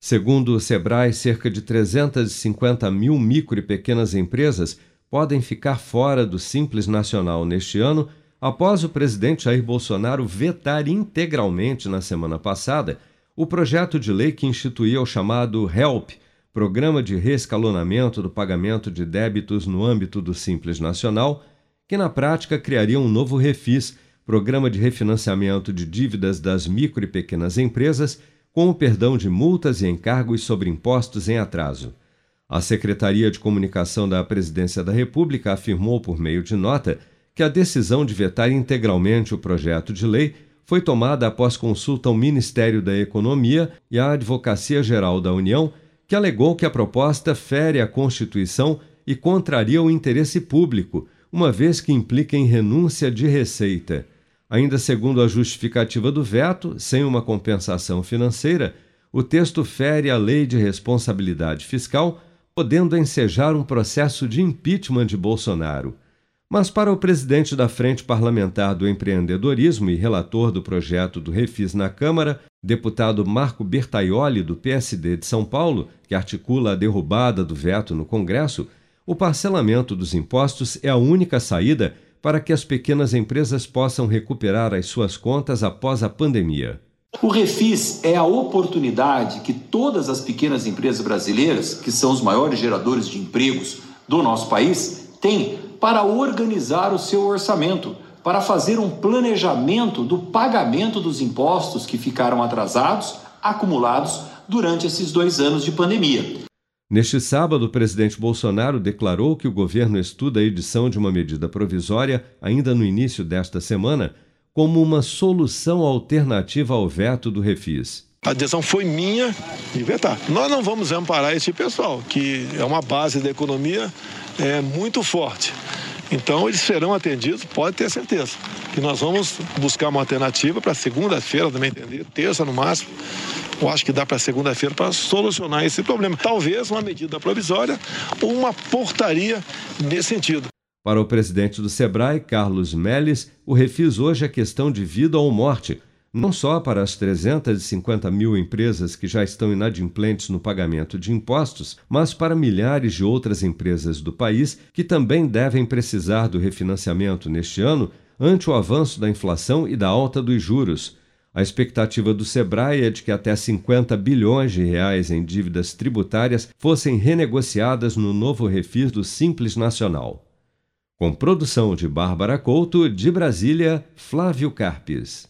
Segundo o Sebrae, cerca de 350 mil micro e pequenas empresas podem ficar fora do Simples Nacional neste ano, após o presidente Jair Bolsonaro vetar integralmente na semana passada o projeto de lei que instituía o chamado HELP, Programa de Reescalonamento do Pagamento de Débitos no âmbito do Simples Nacional, que na prática criaria um novo refis, Programa de Refinanciamento de Dívidas das Micro e Pequenas Empresas, com o perdão de multas e encargos sobre impostos em atraso. A Secretaria de Comunicação da Presidência da República afirmou por meio de nota que a decisão de vetar integralmente o projeto de lei foi tomada após consulta ao Ministério da Economia e à Advocacia Geral da União, que alegou que a proposta fere a Constituição e contraria o interesse público, uma vez que implica em renúncia de receita. Ainda segundo a justificativa do veto, sem uma compensação financeira, o texto fere a lei de responsabilidade fiscal, podendo ensejar um processo de impeachment de Bolsonaro. Mas para o presidente da Frente Parlamentar do Empreendedorismo e relator do projeto do Refis na Câmara, deputado Marco Bertaioli, do PSD de São Paulo, que articula a derrubada do veto no Congresso, o parcelamento dos impostos é a única saída para que as pequenas empresas possam recuperar as suas contas após a pandemia. O Refis é a oportunidade que todas as pequenas empresas brasileiras, que são os maiores geradores de empregos do nosso país, têm para organizar o seu orçamento, para fazer um planejamento do pagamento dos impostos que ficaram atrasados, acumulados durante esses dois anos de pandemia. Neste sábado, o presidente Bolsonaro declarou que o governo estuda a edição de uma medida provisória, ainda no início desta semana, como uma solução alternativa ao veto do refis. A decisão foi minha de vetar. Nós não vamos amparar esse pessoal, que é uma base da economia é, muito forte. Então eles serão atendidos, pode ter certeza. Que nós vamos buscar uma alternativa para segunda-feira, também entender, terça no máximo. Eu acho que dá para segunda-feira para solucionar esse problema. Talvez uma medida provisória ou uma portaria nesse sentido. Para o presidente do Sebrae, Carlos Melles, o refis hoje é questão de vida ou morte não só para as 350 mil empresas que já estão inadimplentes no pagamento de impostos, mas para milhares de outras empresas do país que também devem precisar do refinanciamento neste ano ante o avanço da inflação e da alta dos juros. A expectativa do Sebrae é de que até 50 bilhões de reais em dívidas tributárias fossem renegociadas no novo refis do Simples Nacional. Com produção de Bárbara Couto, de Brasília, Flávio Carpes.